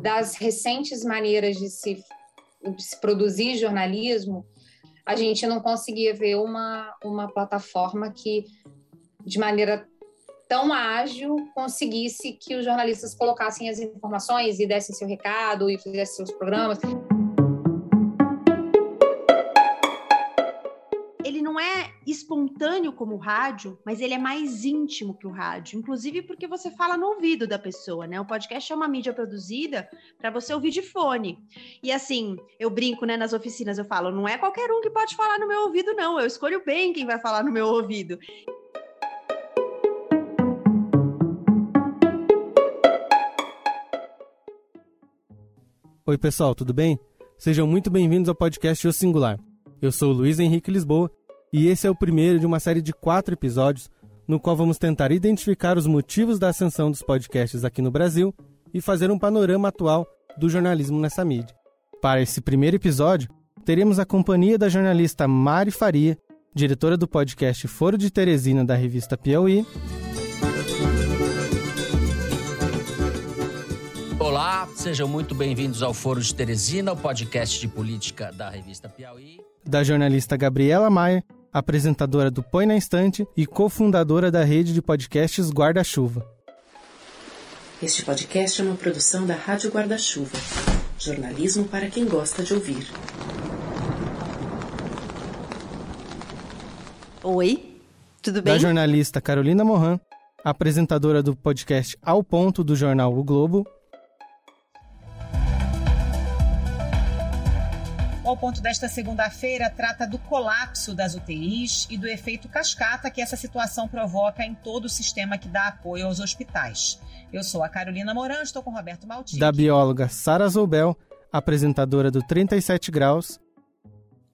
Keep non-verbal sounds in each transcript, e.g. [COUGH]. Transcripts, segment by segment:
das recentes maneiras de se, de se produzir jornalismo, a gente não conseguia ver uma, uma plataforma que, de maneira tão ágil, conseguisse que os jornalistas colocassem as informações e dessem seu recado e fizessem seus programas. Espontâneo como o rádio, mas ele é mais íntimo que o rádio, inclusive porque você fala no ouvido da pessoa, né? O podcast é uma mídia produzida para você ouvir de fone. E assim, eu brinco, né, nas oficinas, eu falo, não é qualquer um que pode falar no meu ouvido, não. Eu escolho bem quem vai falar no meu ouvido. Oi, pessoal, tudo bem? Sejam muito bem-vindos ao podcast O Singular. Eu sou o Luiz Henrique Lisboa e esse é o primeiro de uma série de quatro episódios no qual vamos tentar identificar os motivos da ascensão dos podcasts aqui no Brasil e fazer um panorama atual do jornalismo nessa mídia. Para esse primeiro episódio, teremos a companhia da jornalista Mari Faria, diretora do podcast Foro de Teresina da revista Piauí. Olá, sejam muito bem-vindos ao Foro de Teresina, o podcast de política da revista Piauí. Da jornalista Gabriela Maia, apresentadora do Põe na Estante e cofundadora da rede de podcasts Guarda-Chuva. Este podcast é uma produção da Rádio Guarda-Chuva. Jornalismo para quem gosta de ouvir. Oi, tudo bem? Da jornalista Carolina Moran, apresentadora do podcast Ao Ponto do jornal O Globo ao ponto desta segunda-feira trata do colapso das UTIs e do efeito cascata que essa situação provoca em todo o sistema que dá apoio aos hospitais. Eu sou a Carolina Moran, estou com Roberto Maltini. Da bióloga Sara Zoubel, apresentadora do 37 Graus.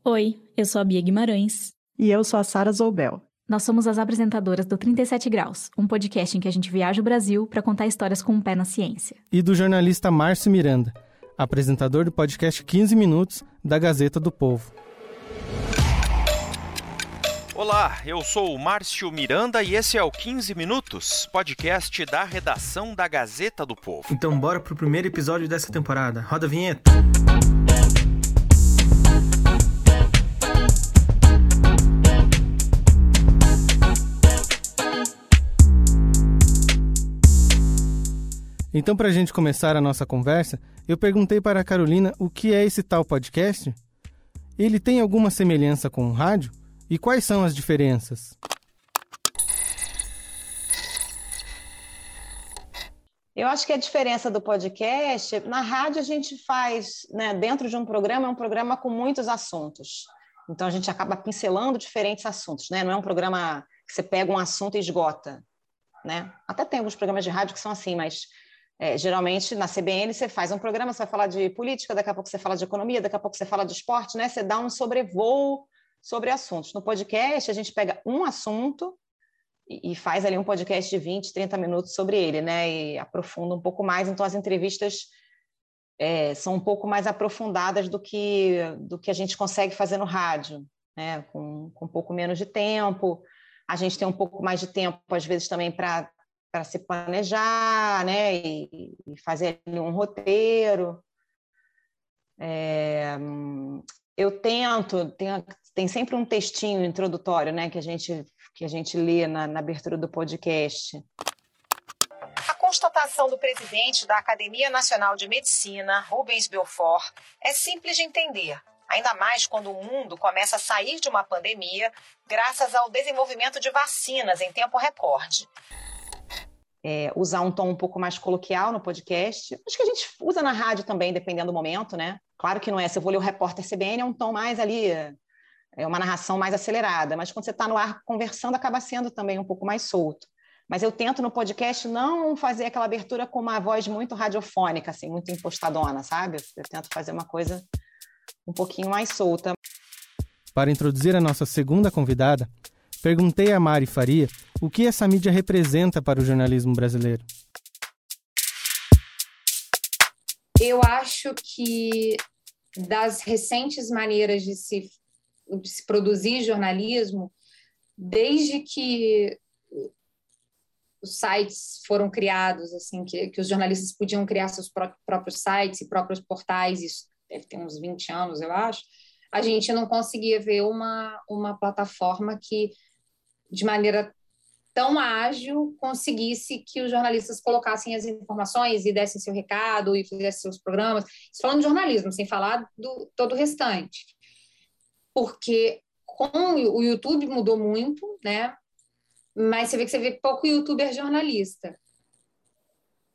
Oi, eu sou a Bia Guimarães. E eu sou a Sara Zoubel. Nós somos as apresentadoras do 37 Graus, um podcast em que a gente viaja o Brasil para contar histórias com um pé na ciência. E do jornalista Márcio Miranda, apresentador do podcast 15 Minutos da Gazeta do Povo. Olá, eu sou o Márcio Miranda e esse é o 15 Minutos, podcast da redação da Gazeta do Povo. Então bora pro primeiro episódio dessa temporada. Roda a vinheta. Então, para a gente começar a nossa conversa, eu perguntei para a Carolina o que é esse tal podcast. Ele tem alguma semelhança com o rádio? E quais são as diferenças? Eu acho que a diferença do podcast, na rádio a gente faz, né, dentro de um programa, é um programa com muitos assuntos. Então a gente acaba pincelando diferentes assuntos, né? Não é um programa que você pega um assunto e esgota, né? Até tem alguns programas de rádio que são assim, mas é, geralmente, na CBN, você faz um programa, você vai falar de política, daqui a pouco você fala de economia, daqui a pouco você fala de esporte, né? Você dá um sobrevoo sobre assuntos. No podcast, a gente pega um assunto e, e faz ali um podcast de 20, 30 minutos sobre ele, né? E aprofunda um pouco mais. Então, as entrevistas é, são um pouco mais aprofundadas do que, do que a gente consegue fazer no rádio, né? Com, com um pouco menos de tempo. A gente tem um pouco mais de tempo, às vezes, também para para se planejar, né, e, e fazer um roteiro. É, eu tento, tem, sempre um textinho introdutório, né, que a gente que a gente lê na, na abertura do podcast. A constatação do presidente da Academia Nacional de Medicina, Rubens Belfort, é simples de entender ainda mais quando o mundo começa a sair de uma pandemia graças ao desenvolvimento de vacinas em tempo recorde é, usar um tom um pouco mais coloquial no podcast. Acho que a gente usa na rádio também, dependendo do momento, né? Claro que não é, se eu vou ler o repórter CBN, é um tom mais ali, é uma narração mais acelerada, mas quando você está no ar conversando, acaba sendo também um pouco mais solto. Mas eu tento no podcast não fazer aquela abertura com uma voz muito radiofônica, assim, muito impostadona, sabe? Eu tento fazer uma coisa um pouquinho mais solta. Para introduzir a nossa segunda convidada, Perguntei a Mari Faria o que essa mídia representa para o jornalismo brasileiro. Eu acho que das recentes maneiras de se, de se produzir jornalismo, desde que os sites foram criados, assim, que, que os jornalistas podiam criar seus pró próprios sites e próprios portais, isso deve ter uns 20 anos, eu acho, a gente não conseguia ver uma, uma plataforma que, de maneira tão ágil, conseguisse que os jornalistas colocassem as informações e dessem seu recado e fizessem seus programas. Isso falando de jornalismo, sem falar do todo o restante. Porque com o YouTube mudou muito, né? Mas você vê que você vê pouco youtuber jornalista.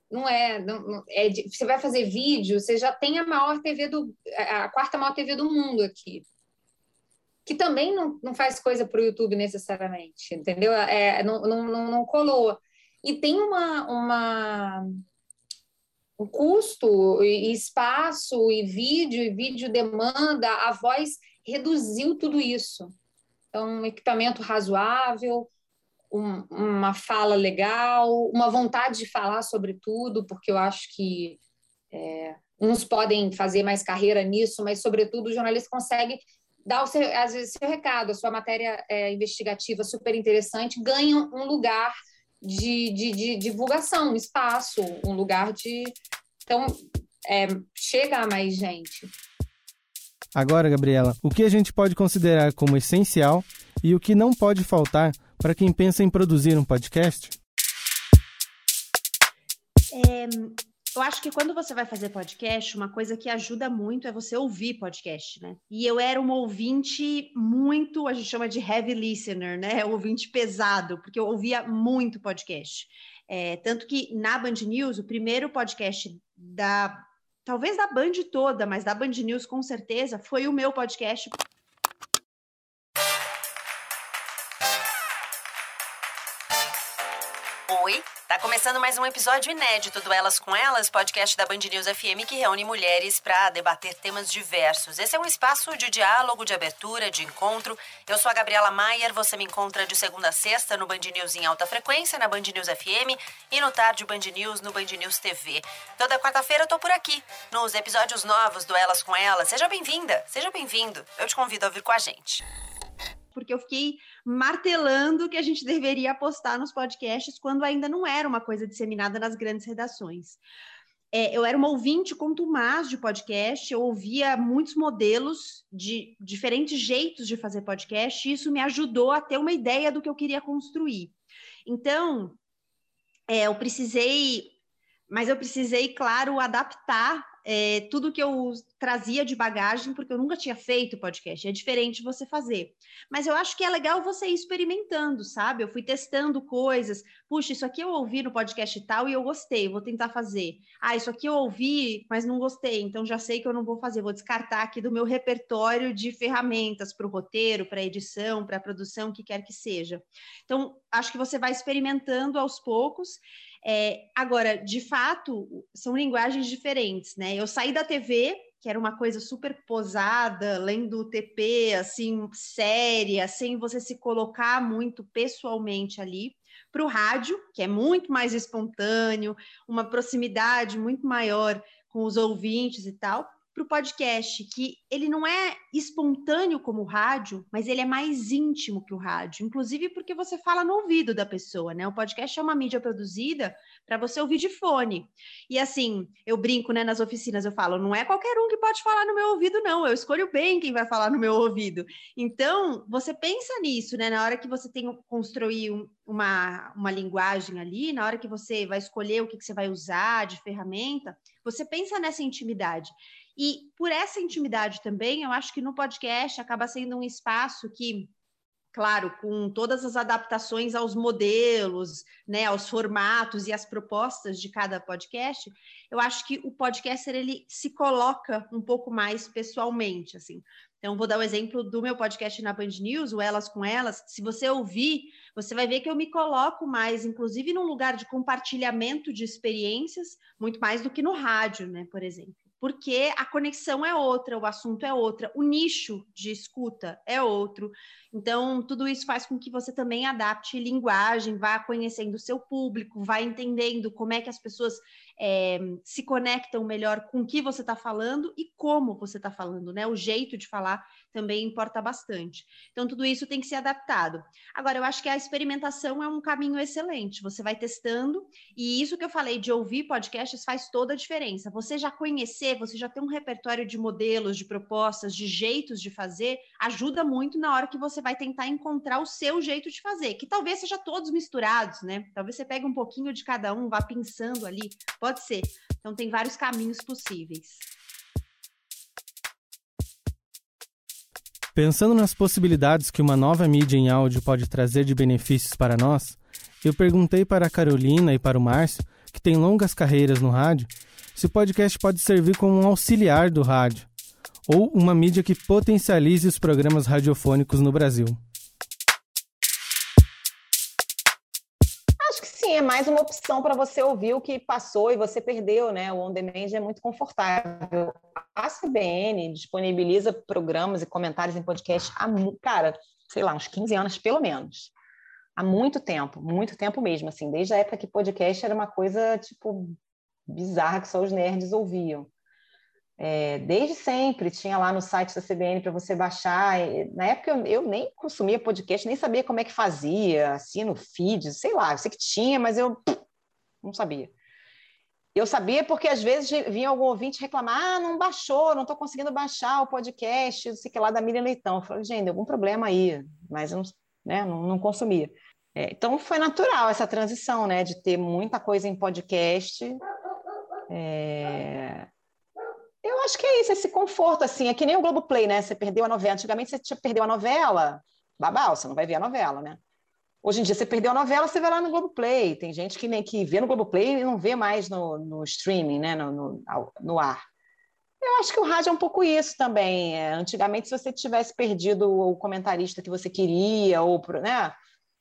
Não é, não, é você vai fazer vídeo, você já tem a maior TV do a quarta maior TV do mundo aqui. Que também não, não faz coisa para o YouTube necessariamente, entendeu? É, não, não, não, colou. E tem uma, uma um custo, e espaço, e vídeo, e vídeo demanda, a voz reduziu tudo isso. Então, um equipamento razoável, um, uma fala legal, uma vontade de falar sobre tudo, porque eu acho que é, uns podem fazer mais carreira nisso, mas, sobretudo, o jornalista consegue dar, o seu, às vezes, seu recado, a sua matéria é, investigativa super interessante, ganha um lugar de, de, de, divulgação, um espaço, um lugar de. Então, é, chega a mais gente. Agora, Gabriela, o que a gente pode considerar como essencial e o que não pode faltar para quem pensa em produzir um podcast? É, eu acho que quando você vai fazer podcast, uma coisa que ajuda muito é você ouvir podcast, né? E eu era uma ouvinte muito, a gente chama de heavy listener, né? [LAUGHS] Ouvinte pesado, porque eu ouvia muito podcast. É, tanto que na Band News, o primeiro podcast da. Talvez da Band toda, mas da Band News com certeza, foi o meu podcast Oi, tá começando mais um episódio inédito do Elas com Elas, podcast da Band News FM que reúne mulheres para debater temas diversos. Esse é um espaço de diálogo, de abertura, de encontro. Eu sou a Gabriela Maier, você me encontra de segunda a sexta no Band News em alta frequência, na Band News FM e no Tarde Band News no Band News TV. Toda quarta-feira eu tô por aqui, nos episódios novos do Elas com Elas. Seja bem-vinda, seja bem-vindo. Eu te convido a vir com a gente porque eu fiquei martelando que a gente deveria apostar nos podcasts quando ainda não era uma coisa disseminada nas grandes redações. É, eu era uma ouvinte contumaz de podcast, eu ouvia muitos modelos de diferentes jeitos de fazer podcast, e isso me ajudou a ter uma ideia do que eu queria construir. Então, é, eu precisei, mas eu precisei, claro, adaptar é, tudo que eu trazia de bagagem, porque eu nunca tinha feito podcast. É diferente você fazer. Mas eu acho que é legal você ir experimentando, sabe? Eu fui testando coisas. Puxa, isso aqui eu ouvi no podcast tal e eu gostei, vou tentar fazer. Ah, isso aqui eu ouvi, mas não gostei, então já sei que eu não vou fazer. Vou descartar aqui do meu repertório de ferramentas para o roteiro, para edição, para produção, o que quer que seja. Então, acho que você vai experimentando aos poucos. É, agora, de fato, são linguagens diferentes, né? Eu saí da TV que era uma coisa super posada, lendo o TP, assim, séria, sem você se colocar muito pessoalmente ali, para o rádio, que é muito mais espontâneo, uma proximidade muito maior com os ouvintes e tal, para o podcast, que ele não é espontâneo como o rádio, mas ele é mais íntimo que o rádio, inclusive porque você fala no ouvido da pessoa, né? O podcast é uma mídia produzida para você ouvir de fone. E assim, eu brinco, né, nas oficinas, eu falo, não é qualquer um que pode falar no meu ouvido, não. Eu escolho bem quem vai falar no meu ouvido. Então, você pensa nisso, né? Na hora que você tem construir um, uma, uma linguagem ali, na hora que você vai escolher o que, que você vai usar de ferramenta, você pensa nessa intimidade. E por essa intimidade também, eu acho que no podcast acaba sendo um espaço que claro, com todas as adaptações aos modelos, né, aos formatos e às propostas de cada podcast, eu acho que o podcaster ele se coloca um pouco mais pessoalmente, assim. Então, vou dar o um exemplo do meu podcast na Band News, o Elas com Elas. Se você ouvir, você vai ver que eu me coloco mais, inclusive num lugar de compartilhamento de experiências, muito mais do que no rádio, né, por exemplo. Porque a conexão é outra, o assunto é outra, o nicho de escuta é outro. Então, tudo isso faz com que você também adapte linguagem, vá conhecendo o seu público, vá entendendo como é que as pessoas é, se conectam melhor com o que você está falando e como você está falando, né? O jeito de falar também importa bastante. Então, tudo isso tem que ser adaptado. Agora, eu acho que a experimentação é um caminho excelente. Você vai testando, e isso que eu falei de ouvir podcasts faz toda a diferença. Você já conhecer, você já ter um repertório de modelos, de propostas, de jeitos de fazer, ajuda muito na hora que você vai tentar encontrar o seu jeito de fazer, que talvez seja todos misturados, né? Talvez você pegue um pouquinho de cada um, vá pensando ali. Pode ser. Então, tem vários caminhos possíveis. Pensando nas possibilidades que uma nova mídia em áudio pode trazer de benefícios para nós, eu perguntei para a Carolina e para o Márcio, que têm longas carreiras no rádio, se o podcast pode servir como um auxiliar do rádio ou uma mídia que potencialize os programas radiofônicos no Brasil. É mais uma opção para você ouvir o que passou e você perdeu, né? O on demand é muito confortável. A CBN disponibiliza programas e comentários em podcast há, cara, sei lá, uns 15 anos pelo menos. Há muito tempo, muito tempo mesmo, assim, desde a época que podcast era uma coisa, tipo, bizarra que só os nerds ouviam. É, desde sempre tinha lá no site da CBN para você baixar. Na época eu, eu, nem consumia podcast, nem sabia como é que fazia, assim no feed, sei lá, eu sei que tinha, mas eu não sabia. Eu sabia porque às vezes vinha algum ouvinte reclamar: ah, não baixou, não estou conseguindo baixar o podcast, não sei que lá da Miriam Leitão. Eu falei, gente, algum problema aí, mas eu né, não, não consumia. É, então foi natural essa transição, né, de ter muita coisa em podcast. É acho que é isso, esse conforto, assim, é que nem o Globoplay, né? Você perdeu a novela. Antigamente você perdeu a novela, babau, você não vai ver a novela, né? Hoje em dia você perdeu a novela, você vai lá no Globoplay. Tem gente que nem que vê no Globoplay e não vê mais no, no streaming, né? No, no, no, ar. Eu acho que o rádio é um pouco isso também. É, antigamente, se você tivesse perdido o comentarista que você queria, ou né,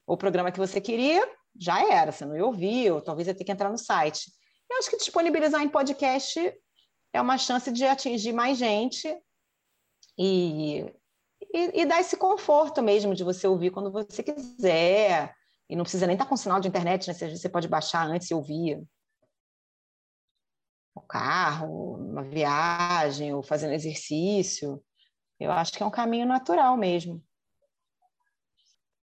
o programa que você queria, já era, você não ia ouvir, ou talvez ia ter que entrar no site. Eu acho que disponibilizar em podcast é uma chance de atingir mais gente e, e, e, dar esse conforto mesmo de você ouvir quando você quiser. E não precisa nem estar com sinal de internet, né? Você pode baixar antes e ouvir. O carro, uma viagem, ou fazendo exercício. Eu acho que é um caminho natural mesmo.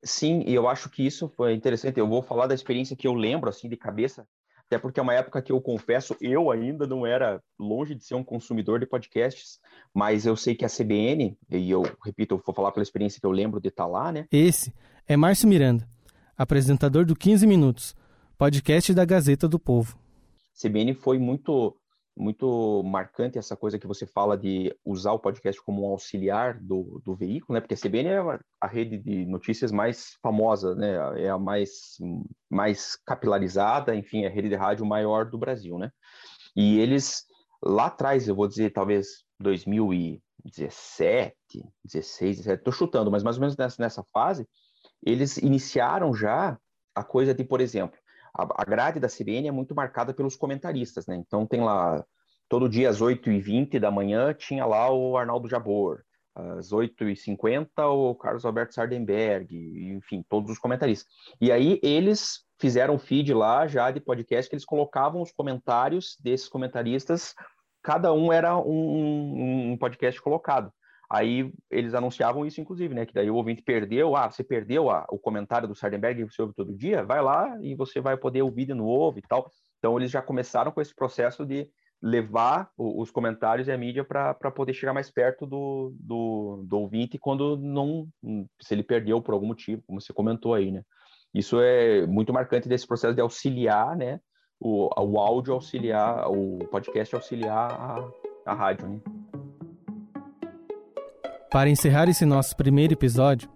Sim, e eu acho que isso foi interessante. Eu vou falar da experiência que eu lembro, assim, de cabeça, até porque é uma época que eu confesso, eu ainda não era longe de ser um consumidor de podcasts, mas eu sei que a CBN, e eu repito, eu vou falar pela experiência que eu lembro de estar lá, né? Esse é Márcio Miranda, apresentador do 15 Minutos, podcast da Gazeta do Povo. CBN foi muito muito marcante essa coisa que você fala de usar o podcast como um auxiliar do, do veículo, né? Porque a CBN é a rede de notícias mais famosa, né? É a mais, mais capilarizada, enfim, é a rede de rádio maior do Brasil, né? E eles, lá atrás, eu vou dizer, talvez 2017, 16, 17, estou chutando, mas mais ou menos nessa, nessa fase, eles iniciaram já a coisa de, por exemplo, a, grade da CBN é muito marcada pelos comentaristas, né? Então tem lá, todo dia às 8h20 da manhã tinha lá o Arnaldo Jabor, às 8h50 o Carlos Alberto Sardenberg, enfim, todos os comentaristas. E aí eles fizeram um feed lá já de podcast que eles colocavam os comentários desses comentaristas, cada um era um, um podcast colocado. Aí eles anunciavam isso, inclusive, né? Que daí o ouvinte perdeu, ah, você perdeu o comentário do Sardenberg que você ouve todo dia, vai lá e você vai poder ouvir de novo e tal. Então eles já começaram com esse processo de levar o, os comentários e a mídia para poder chegar mais perto do, do, do, ouvinte quando não, se ele perdeu por algum motivo, como você comentou aí, né? Isso é muito marcante desse processo de auxiliar, né? O, o áudio auxiliar, o podcast auxiliar a, a rádio, né? Para encerrar esse nosso primeiro episódio,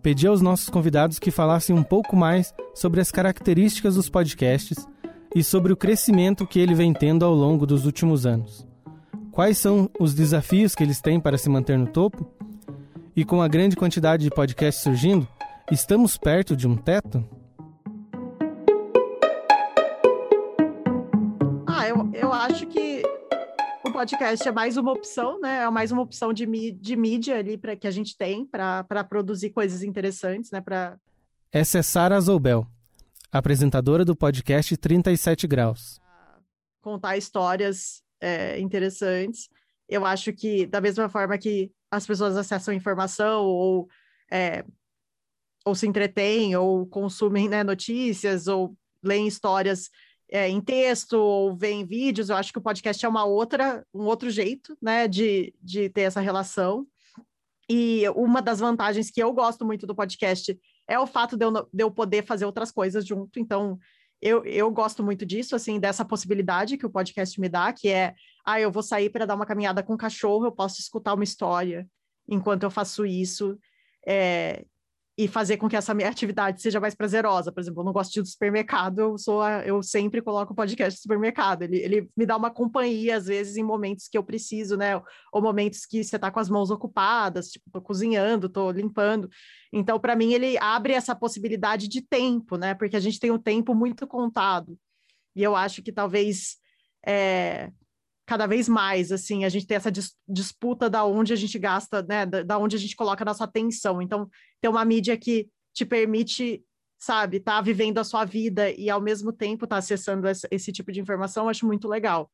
pedi aos nossos convidados que falassem um pouco mais sobre as características dos podcasts e sobre o crescimento que ele vem tendo ao longo dos últimos anos. Quais são os desafios que eles têm para se manter no topo? E com a grande quantidade de podcasts surgindo, estamos perto de um teto? Podcast é mais uma opção, né? É mais uma opção de, de mídia ali para que a gente tem para produzir coisas interessantes, né? Pra... Essa é Sara Zoubel, apresentadora do podcast 37 Graus. Contar histórias é, interessantes. Eu acho que, da mesma forma que as pessoas acessam informação ou, é, ou se entretêm ou consumem né, notícias ou leem histórias é, em texto ou veem vídeos, eu acho que o podcast é uma outra, um outro jeito, né, de, de ter essa relação. E uma das vantagens que eu gosto muito do podcast é o fato de eu, de eu poder fazer outras coisas junto. Então, eu, eu gosto muito disso, assim, dessa possibilidade que o podcast me dá, que é, ah, eu vou sair para dar uma caminhada com o cachorro, eu posso escutar uma história enquanto eu faço isso. É, e fazer com que essa minha atividade seja mais prazerosa. Por exemplo, eu não gosto de ir do supermercado, eu sou a, eu sempre coloco o podcast do supermercado. Ele, ele me dá uma companhia, às vezes, em momentos que eu preciso, né? Ou momentos que você está com as mãos ocupadas, tipo, tô cozinhando, tô limpando. Então, para mim, ele abre essa possibilidade de tempo, né? Porque a gente tem um tempo muito contado. E eu acho que talvez é, cada vez mais, assim, a gente tem essa dis disputa da onde a gente gasta, né, da, da, onde a gente coloca a nossa atenção. Então, ter uma mídia que te permite, sabe, tá vivendo a sua vida e ao mesmo tempo tá acessando esse, esse, tipo de informação, eu acho muito legal.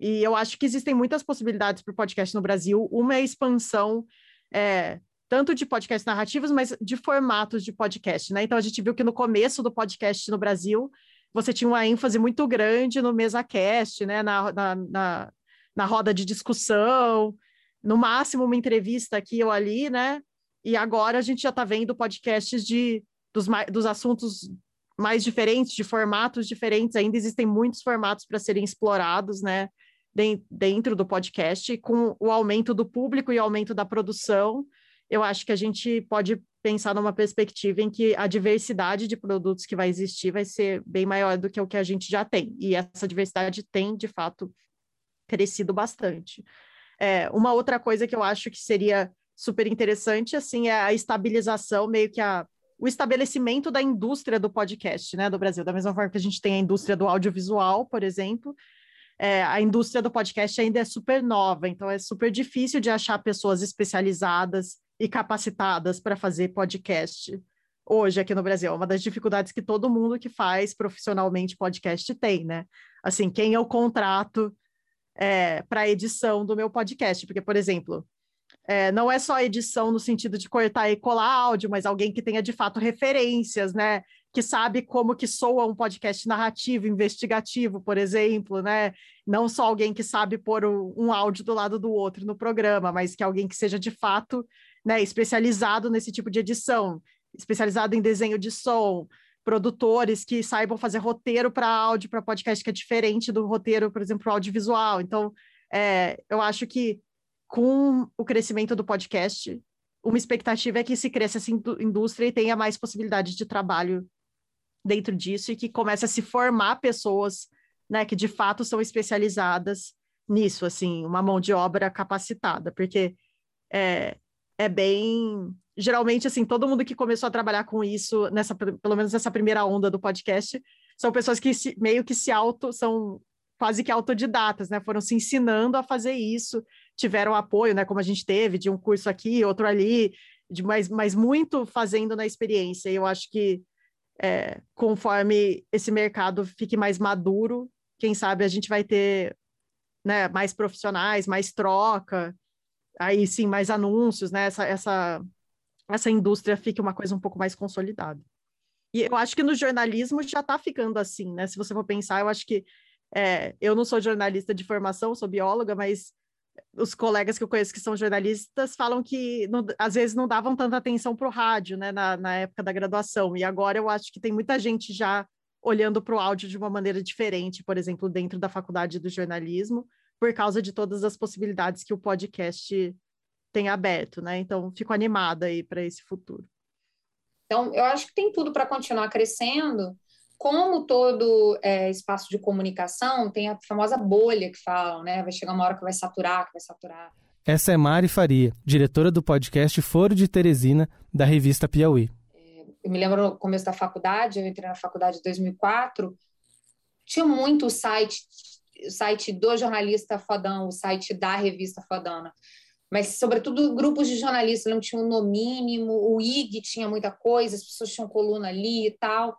E eu acho que existem muitas possibilidades para o podcast no Brasil. Uma é a expansão, é, tanto de podcasts narrativos, mas de formatos de podcast, né? Então, a gente viu que no começo do podcast no Brasil, você tinha uma ênfase muito grande no MesaCast, né? Na, na, na, na roda de discussão, no máximo uma entrevista aqui ou ali, né? E agora a gente já está vendo podcasts de, dos, dos assuntos mais diferentes, de formatos diferentes. Ainda existem muitos formatos para serem explorados, né? Dentro do podcast, com o aumento do público e o aumento da produção, eu acho que a gente pode pensar numa perspectiva em que a diversidade de produtos que vai existir vai ser bem maior do que o que a gente já tem. E essa diversidade tem, de fato, crescido bastante. É, uma outra coisa que eu acho que seria super interessante, assim, é a estabilização, meio que a, o estabelecimento da indústria do podcast, né, do Brasil. Da mesma forma que a gente tem a indústria do audiovisual, por exemplo, é, a indústria do podcast ainda é super nova, então é super difícil de achar pessoas especializadas e capacitadas para fazer podcast hoje aqui no Brasil. É uma das dificuldades que todo mundo que faz profissionalmente podcast tem, né? Assim, quem eu contrato é, para edição do meu podcast? Porque, por exemplo, é, não é só edição no sentido de cortar e colar áudio, mas alguém que tenha de fato referências, né? Que sabe como que soa um podcast narrativo, investigativo, por exemplo, né? Não só alguém que sabe pôr um áudio do lado do outro no programa, mas que alguém que seja de fato né, especializado nesse tipo de edição, especializado em desenho de som, produtores que saibam fazer roteiro para áudio, para podcast, que é diferente do roteiro, por exemplo, audiovisual. Então, é, eu acho que com o crescimento do podcast, uma expectativa é que se cresça essa indústria e tenha mais possibilidade de trabalho dentro disso e que comece a se formar pessoas né, que de fato são especializadas nisso, assim, uma mão de obra capacitada, porque é, é bem. Geralmente, assim, todo mundo que começou a trabalhar com isso, nessa, pelo menos nessa primeira onda do podcast, são pessoas que se, meio que se auto, são quase que autodidatas, né? Foram se ensinando a fazer isso, tiveram apoio, né? Como a gente teve, de um curso aqui, outro ali, de, mas, mas muito fazendo na experiência. E eu acho que é, conforme esse mercado fique mais maduro, quem sabe a gente vai ter né, mais profissionais, mais troca, aí sim mais anúncios, né? Essa, essa, essa indústria fique uma coisa um pouco mais consolidada. E eu acho que no jornalismo já está ficando assim, né? Se você for pensar, eu acho que é, eu não sou jornalista de formação, sou bióloga, mas os colegas que eu conheço que são jornalistas falam que não, às vezes não davam tanta atenção para o rádio, né, na, na época da graduação. E agora eu acho que tem muita gente já olhando para o áudio de uma maneira diferente, por exemplo, dentro da faculdade do jornalismo, por causa de todas as possibilidades que o podcast tem aberto, né? Então, fico animada aí para esse futuro. Então, eu acho que tem tudo para continuar crescendo. Como todo é, espaço de comunicação, tem a famosa bolha que falam, né? Vai chegar uma hora que vai saturar, que vai saturar. Essa é Mari Faria, diretora do podcast Foro de Teresina, da revista Piauí. É, eu me lembro no começo da faculdade, eu entrei na faculdade em 2004, tinha muito site o site do jornalista fodão, o site da revista fodana, mas sobretudo grupos de jornalistas, não tinham no mínimo, o IG tinha muita coisa, as pessoas tinham coluna ali e tal.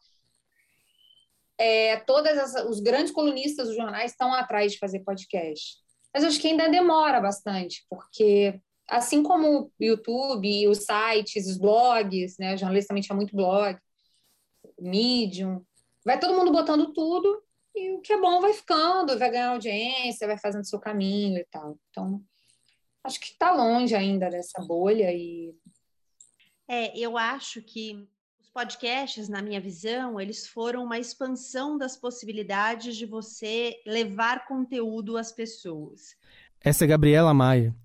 É, todas os grandes colunistas dos jornais estão atrás de fazer podcast. Mas acho que ainda demora bastante, porque assim como o YouTube, os sites, os blogs, né, jornalista também tinha muito blog, Medium, vai todo mundo botando tudo e o que é bom vai ficando, vai ganhar audiência, vai fazendo seu caminho e tal. Então, acho que está longe ainda dessa bolha e é, eu acho que os podcasts, na minha visão, eles foram uma expansão das possibilidades de você levar conteúdo às pessoas. Essa é Gabriela Maia,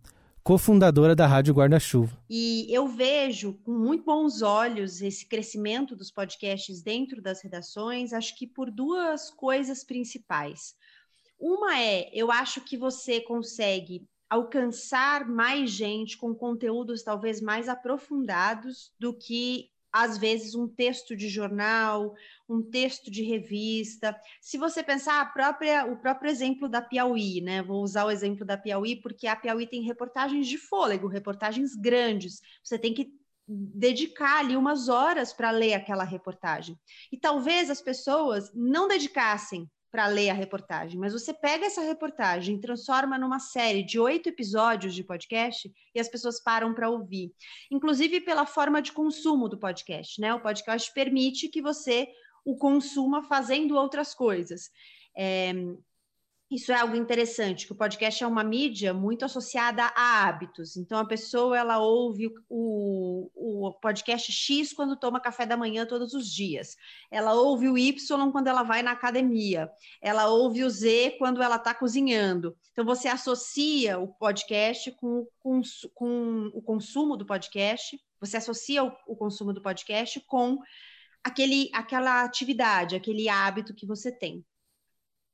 cofundadora da Rádio Guarda-Chuva. E eu vejo com muito bons olhos esse crescimento dos podcasts dentro das redações, acho que por duas coisas principais. Uma é, eu acho que você consegue alcançar mais gente com conteúdos talvez mais aprofundados do que às vezes um texto de jornal, um texto de revista. Se você pensar a própria, o próprio exemplo da Piauí, né? Vou usar o exemplo da Piauí porque a Piauí tem reportagens de fôlego, reportagens grandes. Você tem que dedicar ali umas horas para ler aquela reportagem. E talvez as pessoas não dedicassem para ler a reportagem, mas você pega essa reportagem transforma numa série de oito episódios de podcast e as pessoas param para ouvir. Inclusive pela forma de consumo do podcast, né? O podcast permite que você o consuma fazendo outras coisas. É, isso é algo interessante, que o podcast é uma mídia muito associada a hábitos. Então, a pessoa ela ouve o, o podcast X quando toma café da manhã todos os dias. Ela ouve o Y quando ela vai na academia. Ela ouve o Z quando ela está cozinhando. Então, você associa o podcast com, com, com, o consumo do podcast, você associa o, o consumo do podcast com aquele, aquela atividade, aquele hábito que você tem.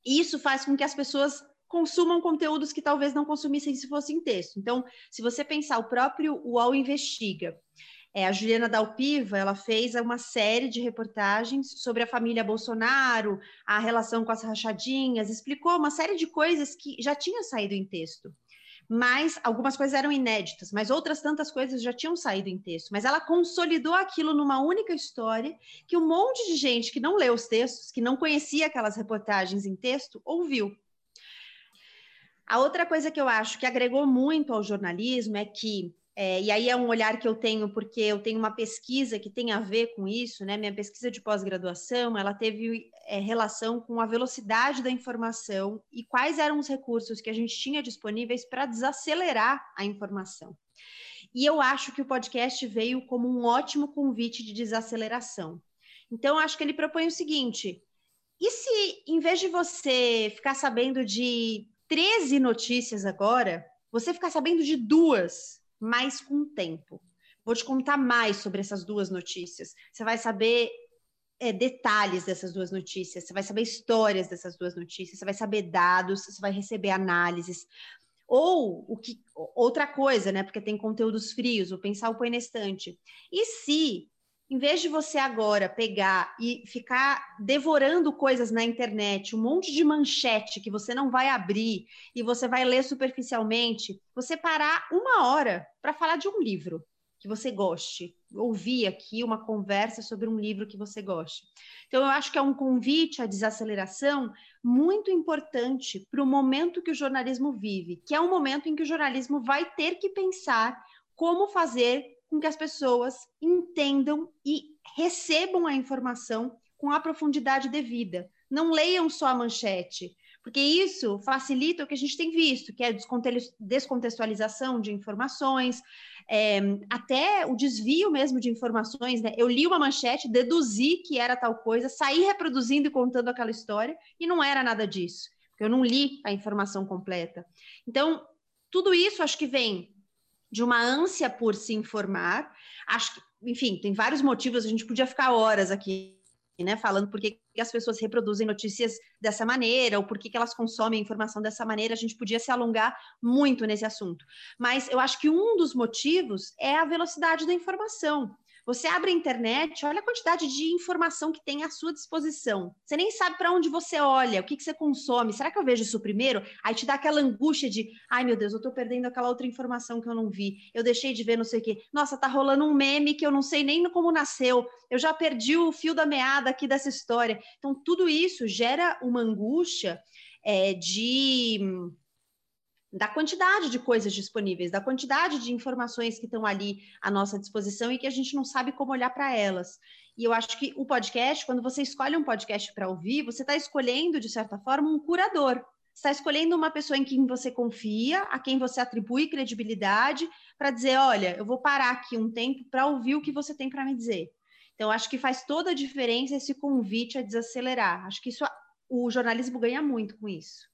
Isso faz com que as pessoas consumam conteúdos que talvez não consumissem se fosse em texto. Então, se você pensar o próprio UOL Investiga, é, a Juliana Dalpiva, ela fez uma série de reportagens sobre a família Bolsonaro, a relação com as rachadinhas, explicou uma série de coisas que já tinha saído em texto mas algumas coisas eram inéditas, mas outras tantas coisas já tinham saído em texto. Mas ela consolidou aquilo numa única história que um monte de gente que não leu os textos, que não conhecia aquelas reportagens em texto, ouviu. A outra coisa que eu acho que agregou muito ao jornalismo é que é, e aí é um olhar que eu tenho, porque eu tenho uma pesquisa que tem a ver com isso, né? Minha pesquisa de pós-graduação, ela teve é, relação com a velocidade da informação e quais eram os recursos que a gente tinha disponíveis para desacelerar a informação. E eu acho que o podcast veio como um ótimo convite de desaceleração. Então, acho que ele propõe o seguinte: e se, em vez de você ficar sabendo de 13 notícias agora, você ficar sabendo de duas? mais com tempo. Vou te contar mais sobre essas duas notícias. Você vai saber é, detalhes dessas duas notícias, você vai saber histórias dessas duas notícias, você vai saber dados, você vai receber análises. Ou o que outra coisa, né? Porque tem conteúdos frios, o pensar o põe na estante. E se em vez de você agora pegar e ficar devorando coisas na internet, um monte de manchete que você não vai abrir e você vai ler superficialmente, você parar uma hora para falar de um livro que você goste, ouvir aqui uma conversa sobre um livro que você goste. Então, eu acho que é um convite à desaceleração muito importante para o momento que o jornalismo vive, que é um momento em que o jornalismo vai ter que pensar como fazer com que as pessoas entendam e recebam a informação com a profundidade devida. Não leiam só a manchete, porque isso facilita o que a gente tem visto, que é descontextualização de informações, é, até o desvio mesmo de informações. Né? Eu li uma manchete, deduzi que era tal coisa, saí reproduzindo e contando aquela história, e não era nada disso, porque eu não li a informação completa. Então, tudo isso acho que vem de uma ânsia por se informar. Acho que, enfim, tem vários motivos, a gente podia ficar horas aqui, né, falando por que as pessoas reproduzem notícias dessa maneira, ou por que elas consomem informação dessa maneira, a gente podia se alongar muito nesse assunto. Mas eu acho que um dos motivos é a velocidade da informação. Você abre a internet, olha a quantidade de informação que tem à sua disposição. Você nem sabe para onde você olha, o que, que você consome. Será que eu vejo isso primeiro? Aí te dá aquela angústia de, ai meu Deus, eu estou perdendo aquela outra informação que eu não vi. Eu deixei de ver não sei o quê. Nossa, tá rolando um meme que eu não sei nem como nasceu. Eu já perdi o fio da meada aqui dessa história. Então, tudo isso gera uma angústia é, de da quantidade de coisas disponíveis, da quantidade de informações que estão ali à nossa disposição e que a gente não sabe como olhar para elas. E eu acho que o podcast, quando você escolhe um podcast para ouvir, você está escolhendo, de certa forma, um curador. Está escolhendo uma pessoa em quem você confia, a quem você atribui credibilidade, para dizer: olha, eu vou parar aqui um tempo para ouvir o que você tem para me dizer. Então, acho que faz toda a diferença esse convite a desacelerar. Acho que isso, o jornalismo ganha muito com isso.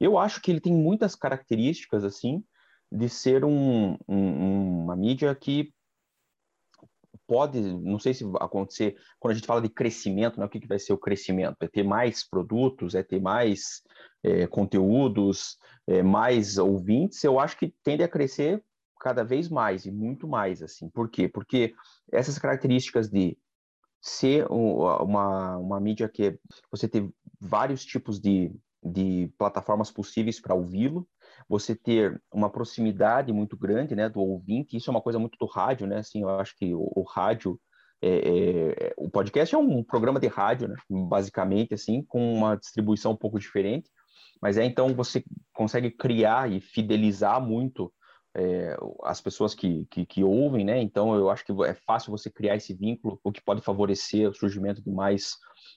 Eu acho que ele tem muitas características, assim, de ser um, um, uma mídia que pode, não sei se acontecer, quando a gente fala de crescimento, né, o que, que vai ser o crescimento? É ter mais produtos, é ter mais é, conteúdos, é, mais ouvintes, eu acho que tende a crescer cada vez mais e muito mais, assim. Por quê? Porque essas características de ser uma, uma mídia que você tem vários tipos de, de plataformas possíveis para ouvi-lo, você ter uma proximidade muito grande, né, do ouvinte, isso é uma coisa muito do rádio, né, assim, eu acho que o, o rádio, é, é, o podcast é um programa de rádio, né, basicamente, assim, com uma distribuição um pouco diferente, mas é então você consegue criar e fidelizar muito é, as pessoas que, que, que, ouvem, né? Então eu acho que é fácil você criar esse vínculo, o que pode favorecer o surgimento de mais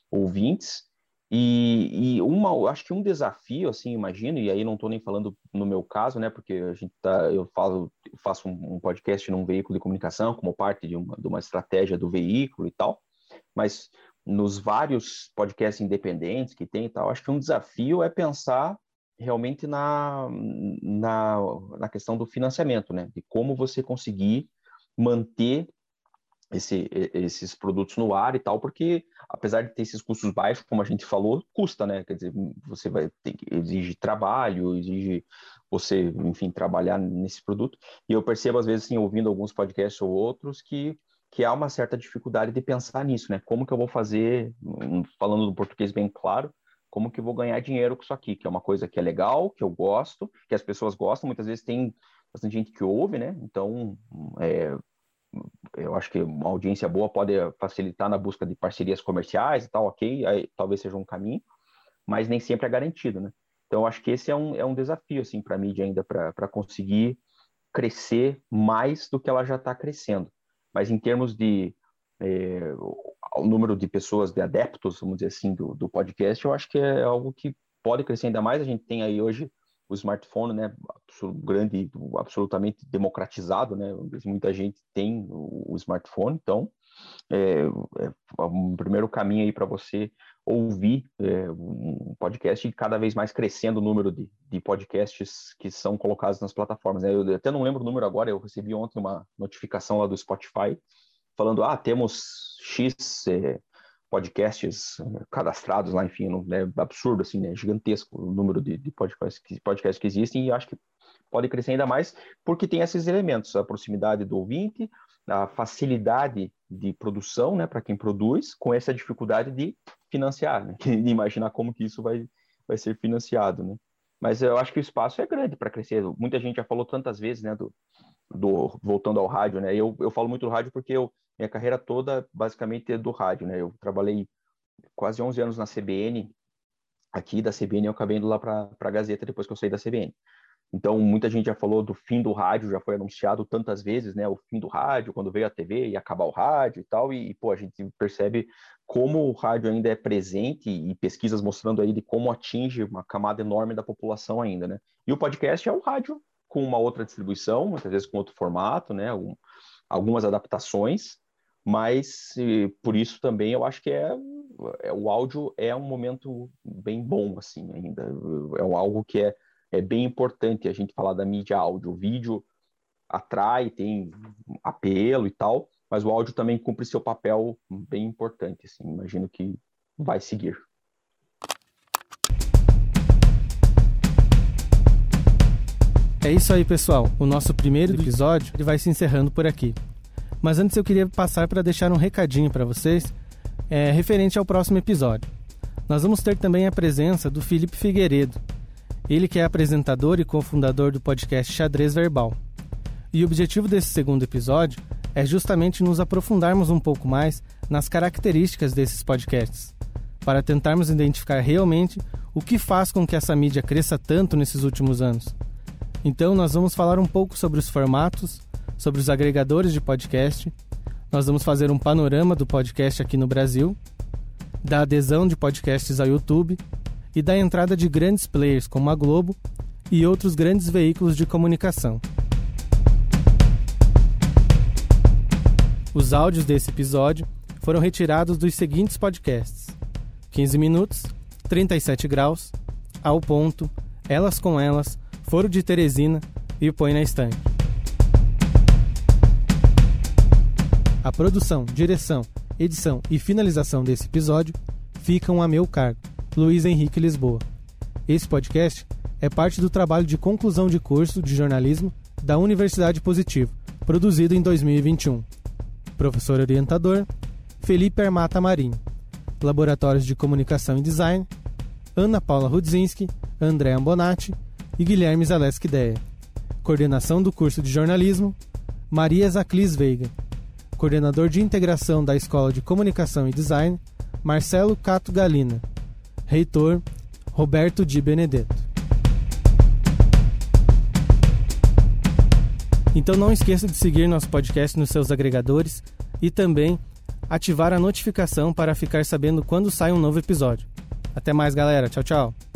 ouvintes. E, e uma, acho que um desafio, assim, imagino, e aí não estou nem falando no meu caso, né? Porque a gente tá, eu falo, eu faço um, um, podcast num veículo de comunicação como parte de uma, de uma estratégia do veículo e tal, mas nos vários podcasts independentes que tem e tal, acho que um desafio é pensar realmente na, na, na questão do financiamento, né? De como você conseguir manter esse, esses produtos no ar e tal, porque apesar de ter esses custos baixos, como a gente falou, custa, né? Quer dizer, você vai ter que exige trabalho, exige você, enfim, trabalhar nesse produto. E eu percebo às vezes assim, ouvindo alguns podcasts ou outros que que há uma certa dificuldade de pensar nisso, né? Como que eu vou fazer, falando do português bem claro, como que eu vou ganhar dinheiro com isso aqui, que é uma coisa que é legal, que eu gosto, que as pessoas gostam, muitas vezes tem bastante gente que ouve, né? Então, é, eu acho que uma audiência boa pode facilitar na busca de parcerias comerciais e tal, ok, aí talvez seja um caminho, mas nem sempre é garantido, né? Então, eu acho que esse é um, é um desafio, assim, para a mídia ainda, para conseguir crescer mais do que ela já está crescendo. Mas em termos de é, o número de pessoas, de adeptos, vamos dizer assim, do, do podcast, eu acho que é algo que pode crescer ainda mais. A gente tem aí hoje o smartphone, né, grande, absolutamente democratizado, né, muita gente tem o, o smartphone, então é, é um primeiro caminho aí para você ouvir é, um podcast e cada vez mais crescendo o número de, de podcasts que são colocados nas plataformas. Né? Eu até não lembro o número agora, eu recebi ontem uma notificação lá do Spotify falando, ah, temos X é, podcasts cadastrados lá, enfim, é absurdo, assim, né? Gigantesco o número de, de podcasts, que, podcasts que existem e acho que pode crescer ainda mais porque tem esses elementos, a proximidade do ouvinte, a facilidade de produção, né, para quem produz, com essa dificuldade de financiar, né? [LAUGHS] de imaginar como que isso vai, vai ser financiado, né? Mas eu acho que o espaço é grande para crescer. Muita gente já falou tantas vezes, né, do, do voltando ao rádio, né? Eu, eu falo muito do rádio porque eu minha carreira toda basicamente é do rádio, né? Eu trabalhei quase 11 anos na CBN, aqui da CBN eu acabei indo lá para a Gazeta depois que eu saí da CBN. Então, muita gente já falou do fim do rádio, já foi anunciado tantas vezes, né? O fim do rádio, quando veio a TV e acabar o rádio e tal. E, pô, a gente percebe como o rádio ainda é presente e pesquisas mostrando aí de como atinge uma camada enorme da população ainda, né? E o podcast é o rádio com uma outra distribuição, muitas vezes com outro formato, né? Um, algumas adaptações, mas por isso também eu acho que é, é, o áudio é um momento bem bom assim ainda. É algo que é, é bem importante a gente falar da mídia áudio. O vídeo atrai tem apelo e tal mas o áudio também cumpre seu papel bem importante assim. Imagino que vai seguir. É isso aí, pessoal. O nosso primeiro episódio ele vai se encerrando por aqui. Mas antes eu queria passar para deixar um recadinho para vocês é, referente ao próximo episódio. Nós vamos ter também a presença do Felipe Figueiredo, ele que é apresentador e cofundador do podcast Xadrez Verbal. E o objetivo desse segundo episódio é justamente nos aprofundarmos um pouco mais nas características desses podcasts, para tentarmos identificar realmente o que faz com que essa mídia cresça tanto nesses últimos anos. Então, nós vamos falar um pouco sobre os formatos, sobre os agregadores de podcast, nós vamos fazer um panorama do podcast aqui no Brasil, da adesão de podcasts ao YouTube e da entrada de grandes players como a Globo e outros grandes veículos de comunicação. Os áudios desse episódio foram retirados dos seguintes podcasts: 15 minutos, 37 graus, Ao Ponto, Elas com Elas, Foro de Teresina e o Põe na Estante. A produção, direção, edição e finalização desse episódio ficam a meu cargo. Luiz Henrique Lisboa. Esse podcast é parte do trabalho de conclusão de curso de jornalismo da Universidade Positivo, produzido em 2021. Professor orientador Felipe Armata Marinho. Laboratórios de Comunicação e Design Ana Paula Rudzinski, André Ambonati e Guilherme Zaleski Deia. Coordenação do curso de jornalismo Maria Zaclis Veiga. Coordenador de integração da Escola de Comunicação e Design Marcelo Cato Galina. Reitor Roberto Di Benedetto. Então não esqueça de seguir nosso podcast nos seus agregadores e também ativar a notificação para ficar sabendo quando sai um novo episódio. Até mais, galera. Tchau, tchau.